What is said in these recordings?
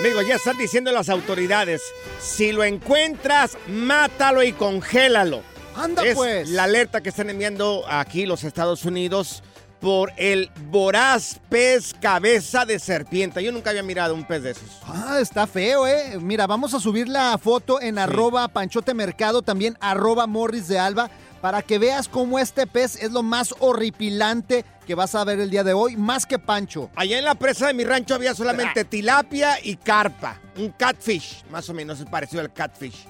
Amigos, ya están diciendo las autoridades, si lo encuentras, mátalo y congélalo. Anda es pues. la alerta que están enviando aquí los Estados Unidos por el voraz pez cabeza de serpiente. Yo nunca había mirado un pez de esos. Ah, está feo, ¿eh? Mira, vamos a subir la foto en arroba Panchote Mercado, también arroba Morris de Alba, para que veas cómo este pez es lo más horripilante que vas a ver el día de hoy, más que Pancho. Allá en la presa de mi rancho había solamente tilapia y carpa. Un catfish, más o menos parecido al catfish.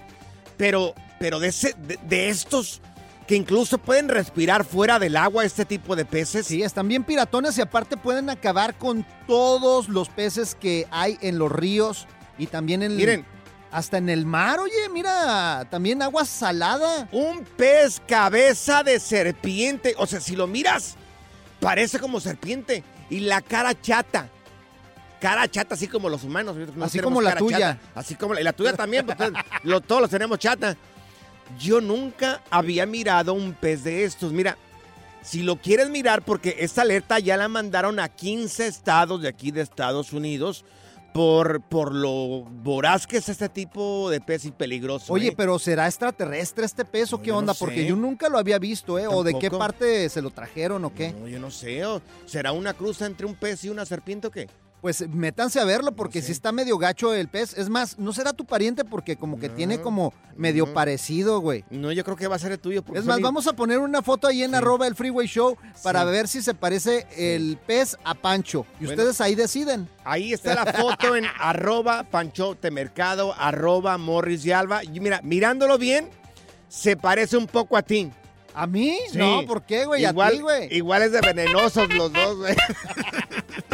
Pero, pero de, ese, de, de estos que incluso pueden respirar fuera del agua este tipo de peces. Sí, están bien piratones y aparte pueden acabar con todos los peces que hay en los ríos y también en Miren. hasta en el mar, oye, mira, también agua salada. Un pez cabeza de serpiente. O sea, si lo miras, parece como serpiente. Y la cara chata. Cara chata, así como los humanos. No Así como la tuya. chata. Así como la, y la tuya también, porque lo- todos los tenemos chata. Yo nunca había mirado un pez de estos. Mira, si lo quieres mirar, porque esta alerta ya la mandaron a 15 estados de aquí de Estados Unidos por, por lo voraz que es este tipo de pez y peligroso. Oye, ¿eh? pero ¿será extraterrestre este pez o No, qué no onda? sé. Porque yo nunca lo había visto, ¿eh? ¿O de qué parte se lo trajeron o qué? No, yo no sé. ¿o ¿Será una cruza entre un pez y una serpiente o qué? Pues métanse a verlo porque sí está medio gacho el pez. Es más, no será tu pariente porque como que No, tiene como medio no. parecido, güey. No, yo creo que va a ser el tuyo. Es más, vamos a poner una foto ahí en arroba el Freeway Show para ver si se parece el pez a Pancho. Y Bueno. ustedes ahí deciden. Ahí está la foto en arroba panchotemercado, arroba morris y alba. Y mira, mirándolo bien, se parece un poco a ti. ¿A mí? No, ¿por qué, güey? A Igual, ti, güey. igual es de venenosos los dos, güey.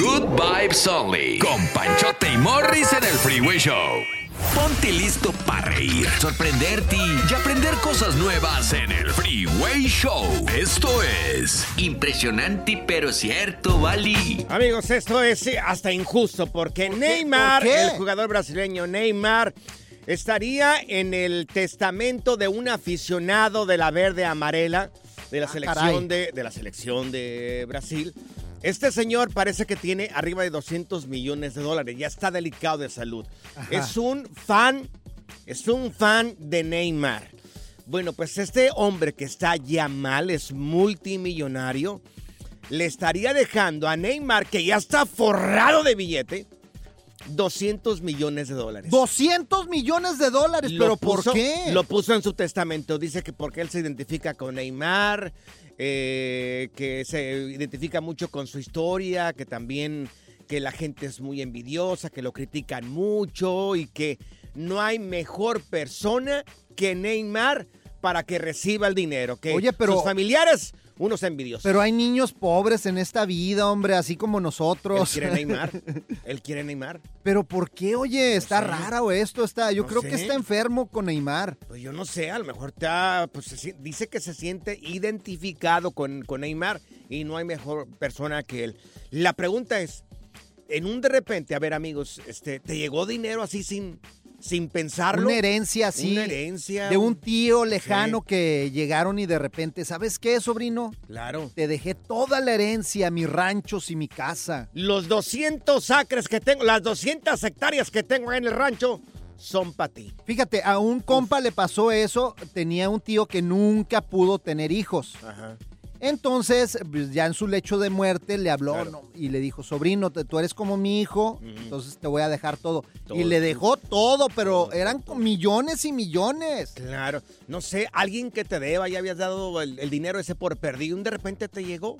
Good vibes only. Con Panchote y Morris en el Freeway Show. Ponte listo para reír, sorprenderte y aprender cosas nuevas en el Freeway Show. Esto es Impresionante, pero cierto, Bali. Amigos, esto es eh, hasta injusto porque Neymar, el jugador brasileño Neymar, estaría en el testamento de un aficionado de la verde amarela de la Ah, selección de, de la selección de Brasil. Este señor parece que tiene arriba de 200 millones de dólares, ya está delicado de salud. Es un fan, es un fan de Neymar. Bueno, pues este hombre que está ya mal, es multimillonario, le estaría dejando a Neymar, que ya está forrado de billete, 200 millones de dólares. 200 millones de dólares, Lo pero ¿por qué? Lo puso en su testamento. Dice que porque él se identifica con Neymar, eh, que se identifica mucho con su historia, que también que la gente es muy envidiosa, que lo critican mucho y que no hay mejor persona que Neymar para que reciba el dinero. Que Oye, pero- sus familiares unos envidiosos. Pero hay niños pobres en esta vida, hombre, así como Él nosotros. quiere Neymar. Él quiere Neymar. Pero ¿por qué, oye? Está sé. rara o esto está. Yo No creo que está enfermo con Neymar. Pues yo no sé, a lo mejor ha- pues, se dice que se siente identificado con, con Neymar y no hay mejor persona que él. La pregunta es, en un de repente, a ver amigos, este, ¿te llegó dinero así sin, sin pensarlo? Una herencia así. Una herencia. De un tío lejano que llegaron y de repente, ¿sabes qué, sobrino? Claro. Te dejé toda la herencia, mis ranchos y mi casa. Los 200 acres que tengo, las 200 hectáreas que tengo en el rancho son para ti. Fíjate, a un compa le pasó eso. Tenía un tío que nunca pudo tener hijos. Ajá. Entonces, pues, ya en su lecho de muerte le habló Claro. ¿no? y le dijo, sobrino, te- tú eres como mi hijo, entonces te voy a dejar todo. Todo. Y le dejó todo, pero eran millones y millones. Claro. No sé, alguien que te deba, ya habías dado el, el dinero ese por perdido y de repente te llegó.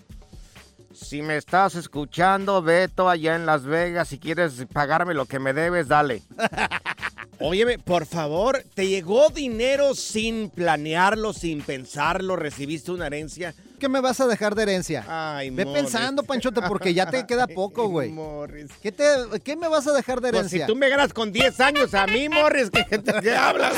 Si me estás escuchando, Beto, allá en Las Vegas, si quieres pagarme lo que me debes, dale. Óyeme, por favor, ¿te llegó dinero sin planearlo, sin pensarlo? ¿Recibiste una herencia? ¿Qué me vas a dejar de herencia? Ay, Ve Morris. pensando, Panchote, porque ya te queda poco, güey. Morris. ¿Qué, te, ¿Qué me vas a dejar de Pues si herencia? tú me ganas con 10 años a mí, Morris, ¿qué, qué hablas?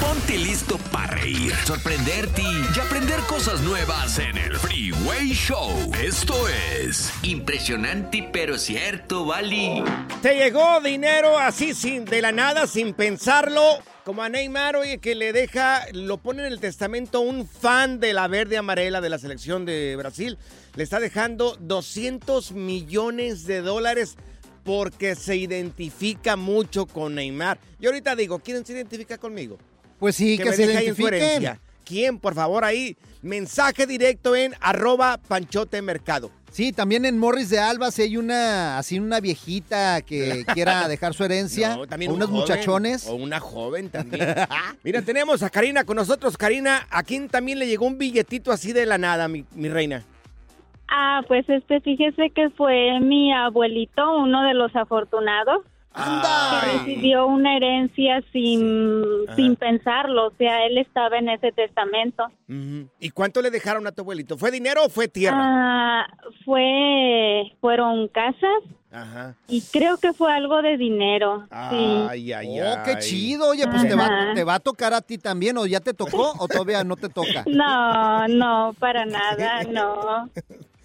Ponte listo para reír, sorprenderte y aprender cosas nuevas en el Freeway Show. Esto es Impresionante pero cierto, Bali. Te llegó dinero así sin de la nada, sin pensarlo, como a Neymar, oye, que le deja, lo pone en el testamento un fan de la verde amarela de la selección de Brasil. Le está dejando 200 millones de dólares porque se identifica mucho con Neymar. Y ahorita digo, ¿quién se identifica conmigo? Pues sí, que, me se identifiquen. ¿Quién? Por favor, ahí. Mensaje directo en arroba panchote mercado. Sí, también en Morris de Alba, si hay una, así una viejita que quiera dejar su herencia, No, también o un unos joven, muchachones. O una joven también. Mira, tenemos a Karina con nosotros. Karina, ¿a quién también le llegó un billetito así de la nada, mi, mi reina? Ah, pues este, fíjese que fue mi abuelito, uno de los afortunados, ¡Anda! Ay. recibió una herencia sin, Ajá. sin pensarlo, o sea, él estaba en ese testamento. ¿Y cuánto le dejaron a tu abuelito? ¿Fue dinero o fue tierra? Ah, fue, fueron casas Ajá. y creo que fue algo de dinero, sí. Ay, ay, Oh, qué ay. chido. Oye, pues te va, te va a tocar a ti también, o ya te tocó, o todavía no te toca. No, no, para nada, no.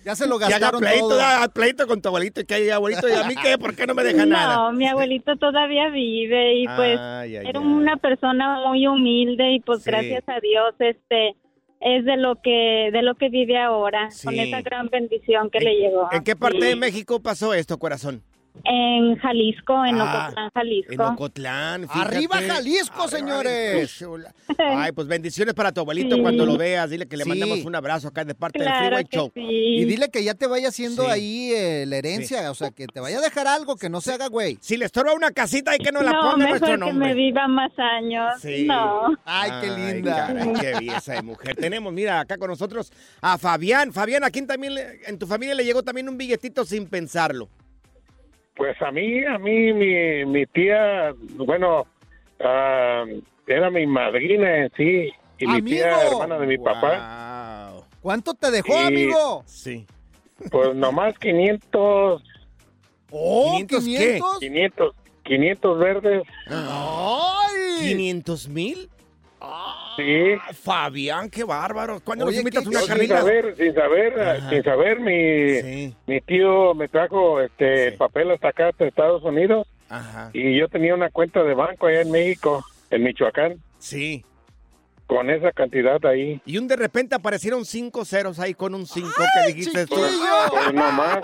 Ya se lo Que haga gastaron pleito, todo. haga pleito con tu abuelito y que haya abuelito. ¿Y a mí qué? ¿Por qué no me deja nada? No, mi abuelito todavía vive y pues Ay, ay, era ay. una persona muy humilde y pues Sí. gracias a Dios este es de lo que de lo que vive ahora con esa gran bendición que ¿En- le llegó. ¿En qué parte Sí. de México pasó esto, corazón? En Jalisco, en Ah, Ocotlán, Jalisco. En Ocotlán. fíjate. ¡Arriba Jalisco, Arriba, señores! Ay, pues bendiciones para tu abuelito Sí. cuando lo veas. Dile que le Sí. mandamos un abrazo acá de parte del Claro Freeway que Show. sí. Y dile que ya te vaya haciendo Sí. ahí eh, la herencia, o sea, que te vaya a dejar algo, que no se haga güey. Si le estorba una casita y que nos la no, ponga mejor nuestro que nombre. me viva más años. Sí. No. Ay, qué linda. caray, qué belleza de mujer. Tenemos, mira, acá con nosotros a Fabián. Fabián, ¿a quién también le- en tu familia le llegó también un billetito sin pensarlo? Pues a mí, a mí, mi, mi tía, bueno, ah, era mi madrina en sí, y mi tía, Amigo. hermana de mi papá, Wow. ¿Cuánto te dejó, Y- amigo? Sí. pues nomás 500, Oh, 500 qué? 500. 500, 500 verdes, ¡Ay! ¿500 mil? Sí. Fabián, qué bárbaro. ¿Cuándo nos invitas qué una Yo sin carnita? saber, sin saber, Ajá. sin saber, mi, Sí, mi tío me trajo este Sí. papel hasta acá, hasta Estados Unidos, ajá. y yo tenía una cuenta de banco allá en México, en Michoacán, Sí. Con esa cantidad ahí. Y un de repente aparecieron cinco ceros ahí con un 5 que dijiste tú. Pues nomás.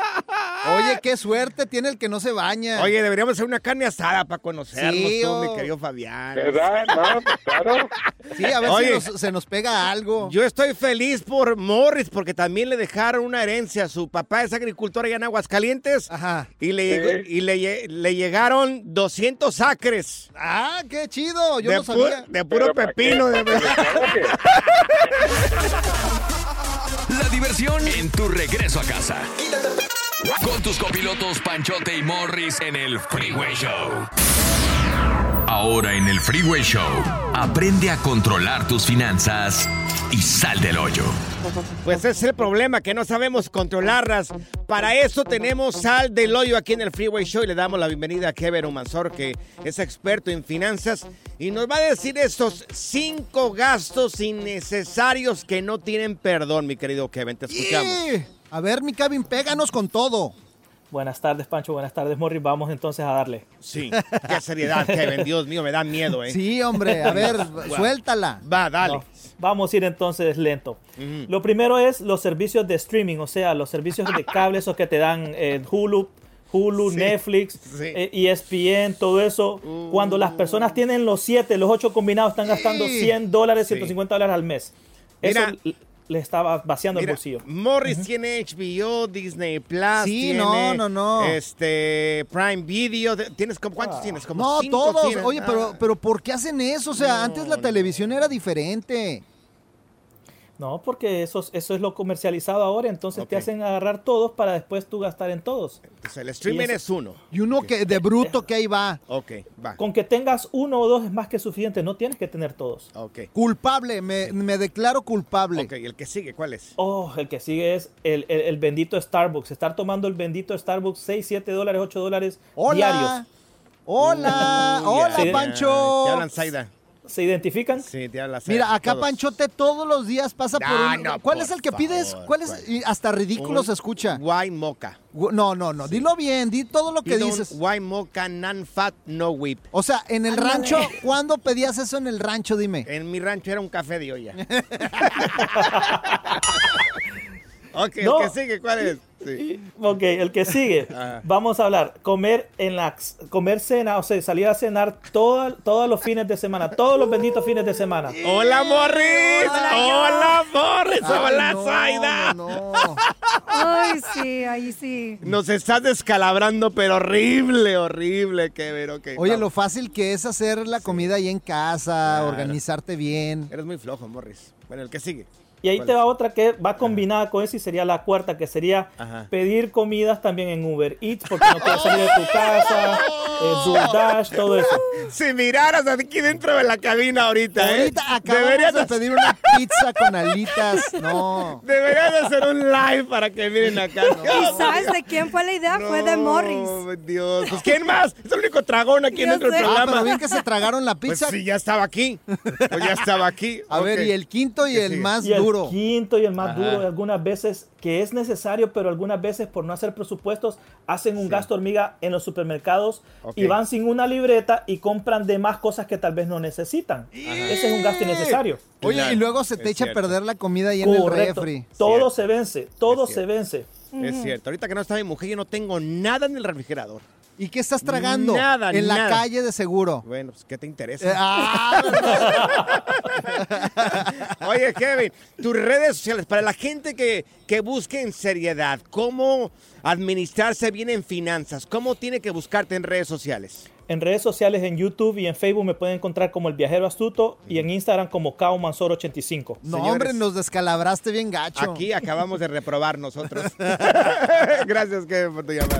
Oye, qué suerte tiene el que no se baña. Oye, deberíamos hacer una carne asada para conocernos Sí, tú, oh. mi querido Fabián. ¿Verdad? No, pues, claro. Sí, a ver Oye. si nos- se nos pega algo. Yo estoy feliz por Morris porque también le dejaron una herencia. Su papá es agricultor allá en Aguascalientes Ajá. y, le, y le, le llegaron 200 acres. Ah, qué chido. Yo de, no pu- sabía. de puro Pero ¿para pepino. de- que- la diversión en tu regreso a casa. Con tus copilotos Panchote y Morris en el Freeway Show. Ahora en el Freeway Show, aprende a controlar tus finanzas y sal del hoyo. Pues ese es el problema, que no sabemos controlarlas. Para eso tenemos Sal del Hoyo aquí en el Freeway Show y le damos la bienvenida a Kevin Humansor, que es experto en finanzas y nos va a decir estos cinco gastos innecesarios que no tienen perdón, mi querido Kevin. Te escuchamos. Yeah. A ver, mi Kevin, péganos con todo. Buenas tardes, Pancho. Buenas tardes, Morris. Vamos entonces a darle. Sí, qué seriedad, Kevin. Dios mío, me da miedo, ¿eh? Sí, hombre. A ver, suéltala. Va, dale. No, vamos a ir entonces lento. Lo primero es los servicios de streaming, o sea, los servicios de cable, esos que te dan eh, Hulu, Hulu, Sí, Netflix, sí. eh, ESPN, todo eso. Cuando las personas tienen los siete, los ocho combinados, están gastando Sí. 100 dólares, Sí. 150 dólares al mes. Eso Mira. Le estaba vaciando Mira, el bolsillo. Morris tiene HBO, Disney Plus. Sí, tiene, no, no, no. Este, Prime Video. de- ¿Tienes como cuántos tienes? Como No, cinco todos. tienes. Oye, pero, Ah. pero ¿por qué hacen eso? O sea, antes la televisión era diferente. No, porque eso, es- eso es lo comercializado ahora, entonces te hacen agarrar todos para después tú gastar en todos. Entonces, el streaming Y eso- es uno. Y uno que de bruto que ahí va. Ok, va. Con que tengas uno o dos es más que suficiente, no tienes que tener todos. Ok. Culpable, me, me declaro culpable. Ok, el que sigue, ¿cuál es? Oh, el que sigue es el, el- el bendito Starbucks. Estar tomando el bendito Starbucks 6, 7 dólares, 8 dólares diarios. Hola. Hola. Ya, Pancho. Te hablan. ¿Se identifican? Sí, te habla. Mira, acá Todos. Panchote todos los días pasa por Ah, un... no, ¿Cuál por es el que favor, pides? ¿Cuál es? hasta ridículo Un se escucha. Wine mocha. Gu- No, no, no. Dilo bien, di todo lo que Pido un dices. Wine mocha, non-fat, no whip. O sea, en el Ándale. rancho, ¿cuándo pedías eso en el rancho? Dime. En mi rancho era un café de olla. ok, No. el que sigue, ¿cuál es? Sí. Ok, el que sigue. Ajá. Vamos a hablar. Comer en la comer cena, o sea, salir a cenar todo- todos los fines de semana, todos los benditos fines de semana. ¡Hola, Morris! ¡Hola, Morris! Ay, ¡Hola, no, Zaida! no, no. Ay, sí, ahí sí. Nos estás descalabrando, pero horrible, horrible, Kevin. ok, Oye, vamos. lo fácil que es hacer la comida ahí en casa, Claro. organizarte bien. Eres muy flojo, Morris. Bueno, el que sigue. Y ahí ¿Cuál te va otra que va combinada con eso y sería la cuarta, que sería Ajá. pedir comidas también en Uber Eats porque no quieres salir de tu casa, eh, DoorDash, todo eso. Si miraras aquí dentro de la cabina ahorita, ¿eh? Ahorita acabamos Deberías de pedir una pizza con alitas. No. Deberían de hacer un live para que miren acá. ¿Y sabes de quién fue la idea? Fue de Morris. Oh, Dios. Pues, ¿quién más? Es el único tragón aquí Yo dentro del sé. Ah, programa. pero bien que se tragaron la Pues pizza. sí, ya estaba aquí. Pues ya estaba aquí. A ver, y el quinto y ¿Qué el sigue? más Y el duro. quinto y el más Ajá. duro, y algunas veces que es necesario, pero algunas veces por no hacer presupuestos hacen un gasto hormiga en los supermercados Ok. y van sin una libreta y compran de más cosas que tal vez no necesitan. Ese es un gasto innecesario. Oye, Claro, y luego se es te echa a cierto. perder la comida ahí en el refri. Todo Cierto. se vence, todo Es se vence. Es cierto. Ahorita que no está mi mujer, yo no tengo nada en el refrigerador. ¿Y qué estás tragando? Nada, En la nada. calle de seguro. Bueno, pues, ¿qué te Eh, interesa? ah, Oye, Kevin, tus redes sociales, para la gente que, que busque en seriedad, ¿cómo administrarse bien en finanzas? ¿Cómo tiene que buscarte en redes sociales? En redes sociales, en YouTube y en Facebook me pueden encontrar como El Viajero Astuto y en Instagram como Cao Mansor 85. no, Señores. hombre, nos descalabraste bien gacho. Aquí acabamos de reprobar nosotros. Gracias, Kevin, por tu llamada.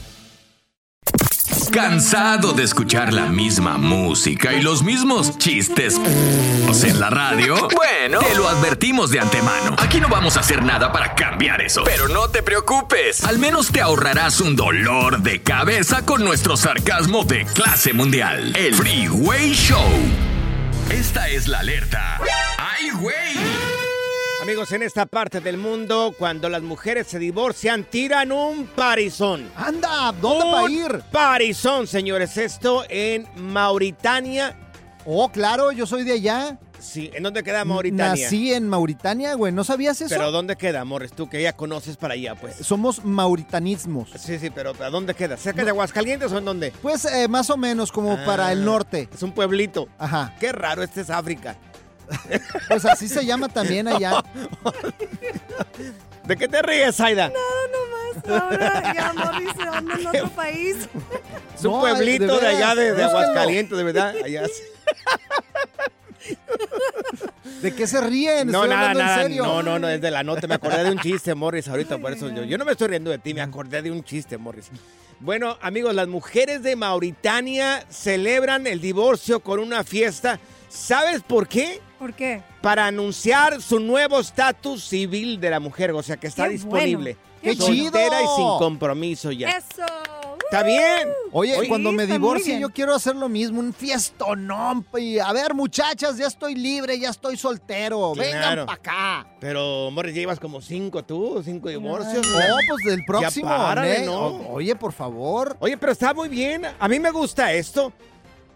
¿Cansado de escuchar la misma música y los mismos chistes en la radio? Bueno, te lo advertimos de antemano. Aquí no vamos a hacer nada para cambiar eso. Pero no te preocupes. Al menos te ahorrarás un dolor de cabeza con nuestro sarcasmo de clase mundial. El Freeway Show. Esta es la alerta. ¡Ay, güey! Amigos, en esta parte del mundo, cuando las mujeres se divorcian, tiran un parizón. ¡Anda! ¿Dónde va a ir? Parizón, señores. Esto en Mauritania. Oh, claro, yo soy de allá. Sí, ¿en dónde queda Mauritania? Nací en Mauritania, güey. ¿No sabías eso? ¿Pero dónde queda, Morris? Tú que ya conoces para allá, pues. Somos mauritanismos. Sí, sí, pero ¿a dónde queda? ¿Cerca de Aguascalientes o en dónde? Pues eh, más o menos como para el Ah, norte. Es un pueblito. Ajá. Qué raro, este es África. Pues así se llama también allá. ¿De qué te ríes, Aida? No, nomás. Ahora ya Morris se anda en otro país. Es un No, pueblito de de, allá de, de veras, búsquenlo. Aguascalientes, de verdad. Allá. ¿De qué se ríen? No, Estoy nada, hablando en nada. serio. No, no, no, es de la nota. Me acordé de un chiste, Morris, ahorita, por eso yo, yo no me estoy riendo de ti, me acordé de un chiste, Morris. Bueno, amigos, las mujeres de Mauritania celebran el divorcio con una fiesta. ¿Sabes por qué? ¿Por qué? Para anunciar su nuevo estatus civil de la mujer, o sea, que está Qué disponible. bueno. ¡Qué Soltera chido! y sin compromiso ya. Eso. ¿Está bien? Oye, Oye, cuando me divorcie yo quiero hacer lo mismo, un fiestonón. Y a ver, muchachas, ya estoy libre, ya estoy soltero. Claro. Vengan para acá. Pero, Morris, llevas como cinco tú, cinco divorcios. Oh, pues del próximo. párale, ¿eh? ¿no? Oye, por favor. Oye, pero está muy bien. A mí me gusta esto.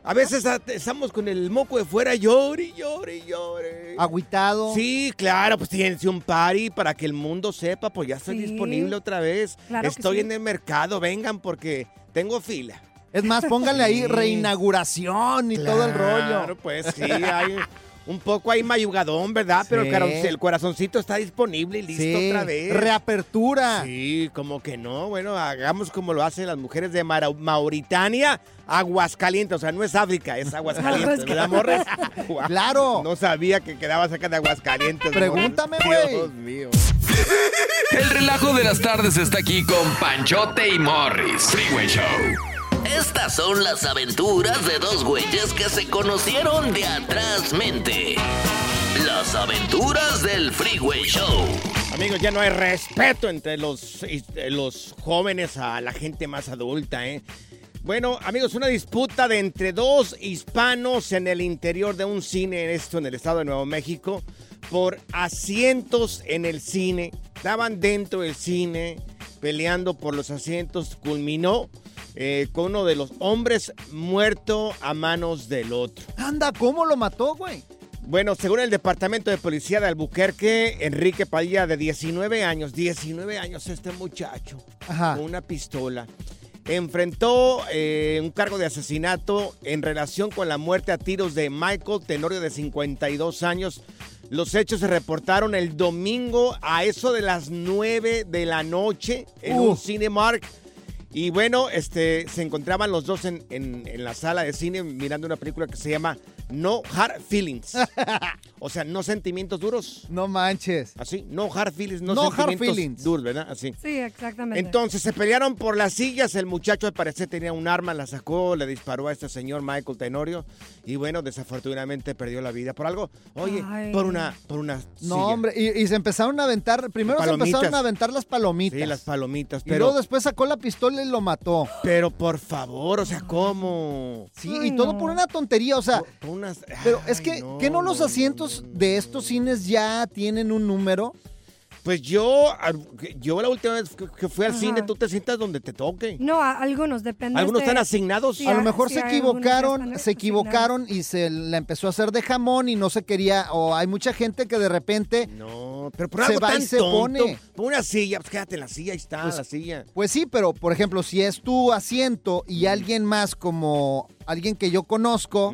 A veces estamos con el moco de fuera, llore, llore, llore. Agüitado. Sí, claro, pues tienes un party para que el mundo sepa, pues ya estoy Sí. disponible otra vez. Claro estoy sí. en el mercado, vengan porque tengo fila. Es más, pónganle ahí Sí. reinauguración y todo el rollo. Claro, pues sí, hay un poco ahí mayugadón, ¿verdad? Pero el, caro- el corazoncito está disponible y listo Sí, otra vez. Reapertura. Sí, como que no. Bueno, hagamos como lo hacen las mujeres de Mara- Mauritania, Aguascalientes. O sea, no es África, es Aguascalientes, ¿verdad, Morres? Claro. No sabía que quedaba cerca de Aguascalientes. Pregúntame, güey. Dios mío. El relajo de las tardes está aquí con Panchote y Morris. Freeway Show. Estas son las aventuras de dos güeyes que se conocieron de atrás mente. Las aventuras del Freeway Show. Amigos, ya no hay respeto entre los, eh, los jóvenes a la gente más adulta, ¿eh? Bueno, amigos, una disputa de entre dos hispanos en el interior de un cine, esto en el estado de Nuevo México, por asientos en el cine. Estaban dentro del cine peleando por los asientos. Culminó eh, con uno de los hombres muerto a manos del otro. Anda, ¿cómo lo mató, güey? Bueno, según el Departamento de Policía de Albuquerque, Enrique Padilla, de 19 años, 19 años este muchacho, Ajá. con una pistola, enfrentó eh, un cargo de asesinato en relación con la muerte a tiros de Michael Tenorio, de 52 años. Los hechos se reportaron el domingo a eso de las 9 de la noche en Uh. un Cinemark. Y bueno, este, se encontraban los dos en, en- en la sala de cine mirando una película que se llama No Hard Feelings. o sea, no sentimientos duros. No manches. Así, no hard feelings, no, No hard sentimientos feelings. duros, ¿verdad? Así. Sí, exactamente. Entonces se pelearon por las sillas. El muchacho al parecer tenía un arma, la sacó, le disparó a este señor Michael Tenorio. Y bueno, desafortunadamente perdió la vida por algo. Oye, Ay. por una, por una No, hombre, y, y se empezaron a aventar, primero se empezaron a aventar las palomitas. Sí, las palomitas. y Pero, luego después sacó la pistola y lo mató. pero por favor, o sea, ¿cómo? Sí, Ay, y todo no. por una tontería, o sea, Por unas- pero es que, no, ¿qué no los no, asientos de estos cines ya tienen un número? Pues yo, yo la última vez que- fui al Ajá. cine, tú te sientas donde te toque. No, a- algunos depende. Algunos están asignados. Sí, a lo mejor sí, se equivocaron, se equivocaron y se la empezó a hacer de jamón y no se quería, o hay mucha gente que de repente, No, pero por Se algo va y se tonto. pone. Pon una silla, pues quédate en la silla, ahí está Pues, la silla. pues sí, pero por ejemplo, si es tu asiento y alguien más como alguien que yo conozco.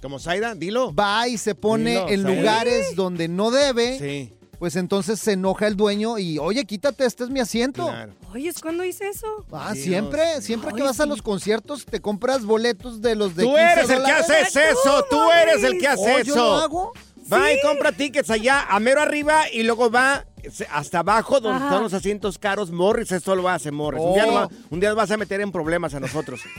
Como Zaida, dilo. va y se pone Dilo, en lugares donde no debe, Sí, pues entonces se enoja el dueño y, oye, quítate, este es mi asiento. claro. Oye, ¿cuándo hice eso? Ah, Dios siempre, siempre que vas a los conciertos te compras boletos de los de Tú 15 eres el que haces eso, tú eres el que Oh, hace ¿yo lo eso. hago? Va y compra tickets allá, a mero arriba, y luego va hasta abajo donde Ajá. están los asientos caros. Morris, esto lo hace Morris. Un, Oh. día nos va- un día nos vas a meter en problemas a nosotros.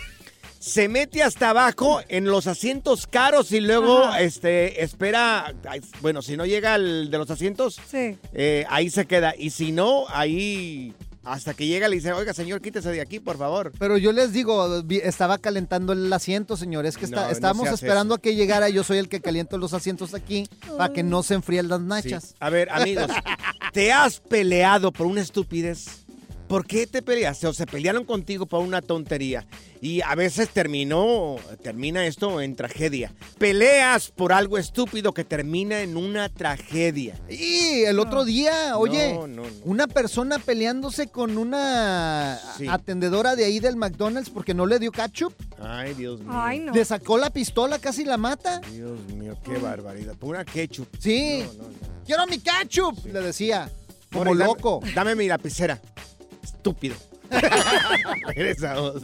Se mete hasta abajo en los asientos caros y luego Ajá. este espera. Bueno, si no llega el de los asientos, Sí. eh, ahí se queda. Y si no, ahí hasta que llega le dice, oiga, señor, quítese de aquí, por favor. Pero yo les digo, estaba calentando el asiento, señores, que está- No, estábamos esperando a que llegara. Yo soy el que caliento los asientos aquí para que no se enfríen las nachas. Sí. A ver, amigos, ¿te has peleado por una estupidez? ¿Por qué te peleaste? O se pelearon contigo por una tontería. Y a veces terminó, termina esto en tragedia. Peleas por algo estúpido que termina en una tragedia. Y el otro día, oye, No, no, no. una persona peleándose con una Sí. atendedora de ahí del McDonald's porque no le dio ketchup. Ay, Dios mío. Ay, no. Le sacó la pistola, casi la mata. Dios mío, qué barbaridad. Por una ketchup. Sí. No, no, no. Quiero mi ketchup, le decía. Como dame- loco. Dame, mi lapicera. Estúpido. Regresamos.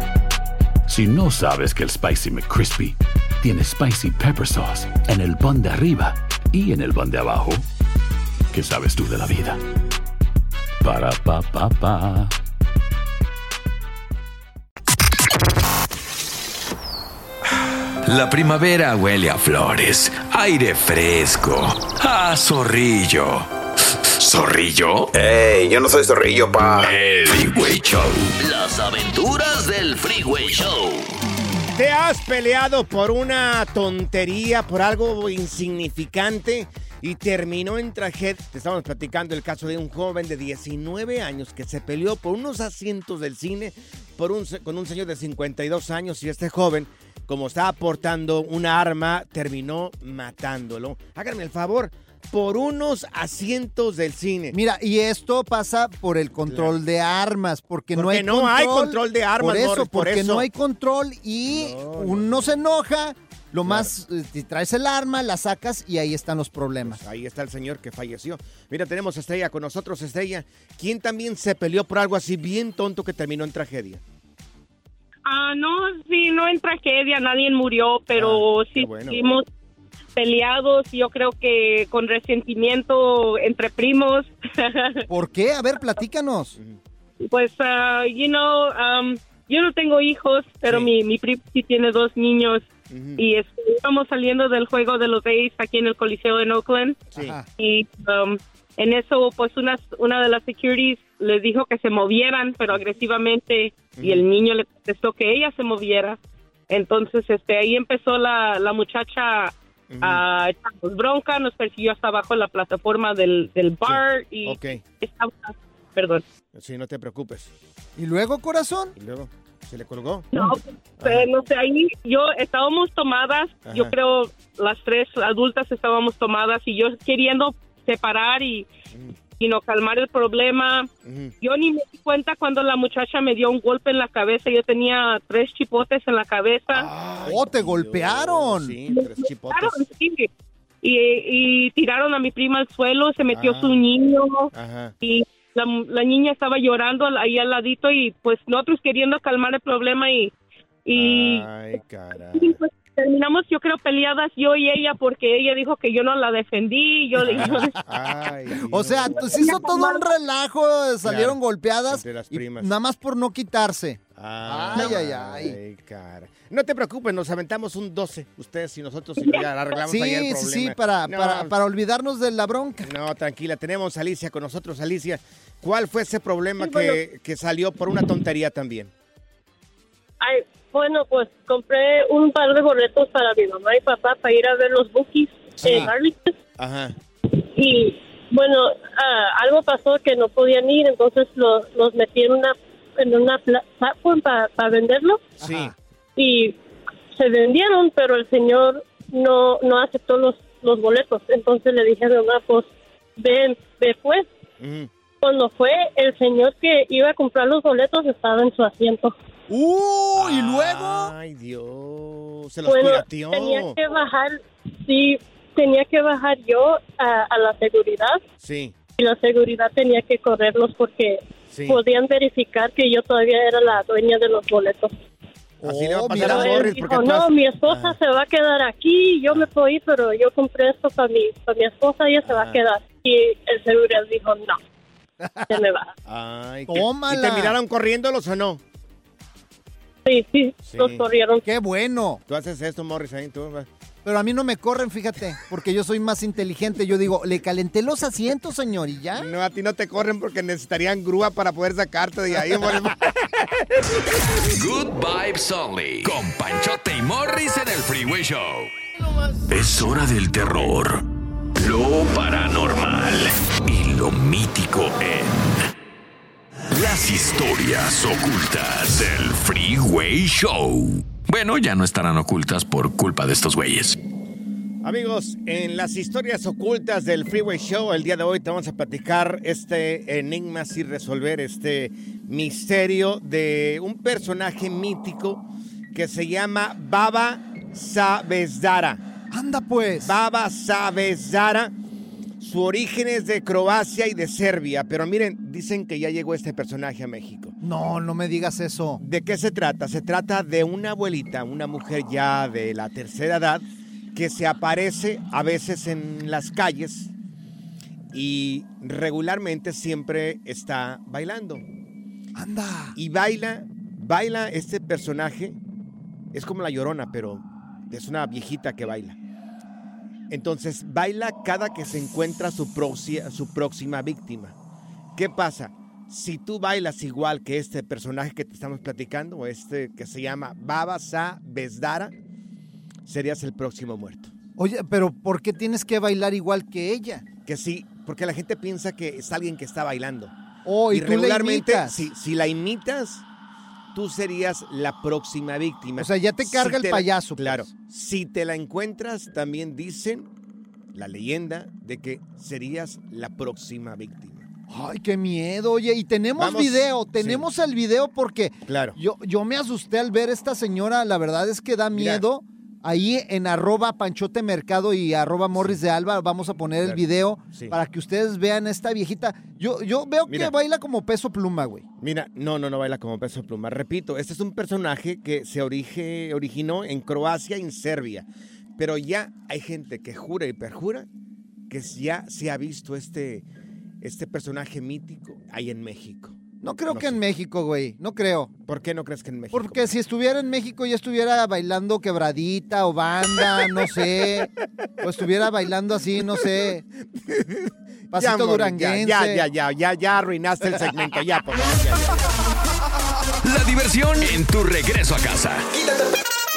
Si no sabes que el Spicy McCrispy tiene Spicy Pepper Sauce en el pan de arriba y en el pan de abajo, ¿qué sabes tú de la vida? Para, pa, pa, pa. La primavera huele a flores, aire fresco, a zorrillo. ¿Zorrillo? ¡Ey! Yo no soy zorrillo, pa. El Freeway Show. Las aventuras del Freeway Show. ¿Te has peleado por una tontería, por algo insignificante y terminó en tragedia? Te estamos platicando el caso de un joven de 19 años que se peleó por unos asientos del cine por un, con un señor de 52 años y este joven, como estaba portando una arma, terminó matándolo. Háganme el favor, por unos asientos del cine. Mira, y esto pasa por el control de armas, porque, no hay no control. hay control de armas, Por eso, Morris, por porque eso. no hay control y uno se enoja, lo más, eh, traes el arma, la sacas y ahí están los problemas. Ahí está el señor que falleció. Mira, tenemos a Estrella con nosotros, Estrella. ¿Quién también se peleó por algo así bien tonto que terminó en tragedia? Ah, no, sí, no en tragedia, nadie murió, pero sí bueno. Peleados, yo creo que con resentimiento entre primos. ¿Por qué? A ver, platícanos. pues, ah, you know, um, yo no tengo hijos, pero mi, mi primo sí tiene dos niños. Y estamos saliendo del juego de los A's aquí en el Coliseo en Oakland. Y um, en eso, pues, una, una de las securities les dijo que se movieran, pero agresivamente. Y el niño le contestó que ella se moviera. Entonces, este, ahí empezó la, la muchacha a echarnos bronca, nos persiguió hasta abajo en la plataforma del, del bar y Ok. estaba, perdón. Sí, no te preocupes. ¿Y luego, corazón? ¿Y luego? ¿Se le colgó? No, eh, no sé, ahí yo estábamos tomadas, yo Ajá. creo las tres adultas estábamos tomadas y yo queriendo separar y, y no calmar el problema. Yo ni me di cuenta cuando la muchacha me dio un golpe en la cabeza, yo tenía tres chipotes en la cabeza. ¡Oh, te golpearon! Sí, tres chipotes. Sí. Y, y tiraron a mi prima al suelo, se metió Ah. su niño Ajá. y la, la niña estaba llorando ahí al ladito y pues nosotros queriendo calmar el problema y, y Ay, caray. pues, terminamos, yo creo, peleadas yo y ella porque ella dijo que yo no la defendí. Yo, yo O sea, pues hizo todo un relajo, salieron golpeadas Entre las y nada más por no quitarse. Ay, ay, ay. cara. No te preocupes, nos aventamos un 12, ustedes y nosotros, y ya arreglamos Sí, ahí el sí, problema. sí, para, No, para, para olvidarnos de la bronca. No, tranquila, tenemos a Alicia con nosotros. Alicia, ¿cuál fue ese problema Sí, que, bueno. que salió por una tontería también? Ay, bueno, pues compré un par de boletos para mi mamá y papá para ir a ver los Bookies en Arlington. Ajá. Y bueno, ah, algo pasó que no podían ir, entonces los, los metí en una en una pla- platform para venderlo. Sí. Y se vendieron, pero el señor no no aceptó los los boletos. Entonces le dije a mi mamá, pues ven, ve pues. Cuando fue, el señor que iba a comprar los boletos estaba en su asiento. ¡Uh! ¿Y luego? Ay, Dios. Se los Bueno, pirateó. tenía que bajar, sí, tenía que bajar yo a, a la seguridad Sí. y la seguridad tenía que correrlos porque Sí. podían verificar que yo todavía era la dueña de los boletos. Así le va a Oh, pasar Pero a él Morris dijo, no, has- mi esposa se va a quedar aquí, yo me puedo ir, pero yo compré esto para mi, para mi esposa, ella se va Ah. a quedar. Y el seguridad dijo, no, se me va. Ay, ¿qué- Tómala. ¿Y te miraron corriéndolos o no? Sí, sí, los corrieron. ¡Qué bueno! Tú haces esto, Morris, ahí tú. va. Pero a mí no me corren, fíjate, porque yo soy más inteligente. Yo digo, le calenté los asientos, señor, y ya. No, a ti no te corren porque necesitarían grúa para poder sacarte de ahí, Morris. Good Vibes Only. Con Panchote y Morris en el Freeway Show. Es hora del terror, lo paranormal y lo mítico en las historias ocultas del Freeway Show. Bueno, ya no estarán ocultas por culpa de estos güeyes. Amigos, en las historias ocultas del Freeway Show, el día de hoy te vamos a platicar este enigma sin resolver, este misterio de un personaje mítico que se llama Baba Sabezdara. Anda pues. Baba Sabezdara. Su origen es de Croacia y de Serbia, pero miren, dicen que ya llegó este personaje a México. No, no me digas eso. ¿De qué se trata? Se trata de una abuelita, una mujer ya de la tercera edad, que se aparece a veces en las calles y regularmente siempre está bailando. Anda. Y baila, baila este personaje, es como la llorona, pero es una viejita que baila. Entonces baila cada que se encuentra su, próxima víctima. ¿Qué pasa? Si tú bailas igual que este personaje que te estamos platicando, o este que se llama Baba Sa Besdara, serías el próximo muerto. Oye, pero ¿por qué tienes que bailar igual que ella? Que sí, porque la gente piensa que es alguien que está bailando. Oh, y, tú le regularmente, imitas. si, si la imitas, tú serías la próxima víctima. O sea, ya te carga el payaso, pues. claro. Si te la encuentras, también dicen la leyenda de que serías la próxima víctima. Ay, qué miedo. Oye, y tenemos Vamos, video, tenemos el video porque Claro. yo, yo me asusté al ver esta señora, la verdad es que da Mira. Ahí en arroba Panchote Mercado y arroba Morris de Alba vamos a poner el Claro. video Sí. para que ustedes vean esta viejita. Yo, yo veo Mira. que baila como peso pluma, güey. Mira, no, no, no baila como peso pluma. Repito, este es un personaje que se orige- originó en Croacia y en Serbia. Pero ya hay gente que jura y perjura que ya se ha visto este, este personaje mítico ahí en México. No creo No que sé. en México, güey. No creo. ¿Por qué no crees que en México? Porque si estuviera en México ya estuviera bailando quebradita o banda, no sé. O estuviera bailando así, no sé. Ya, Pasito duranguense. Ya, ya, ya, ya, ya arruinaste el segmento. Ya, por favor. La diversión en tu regreso a casa.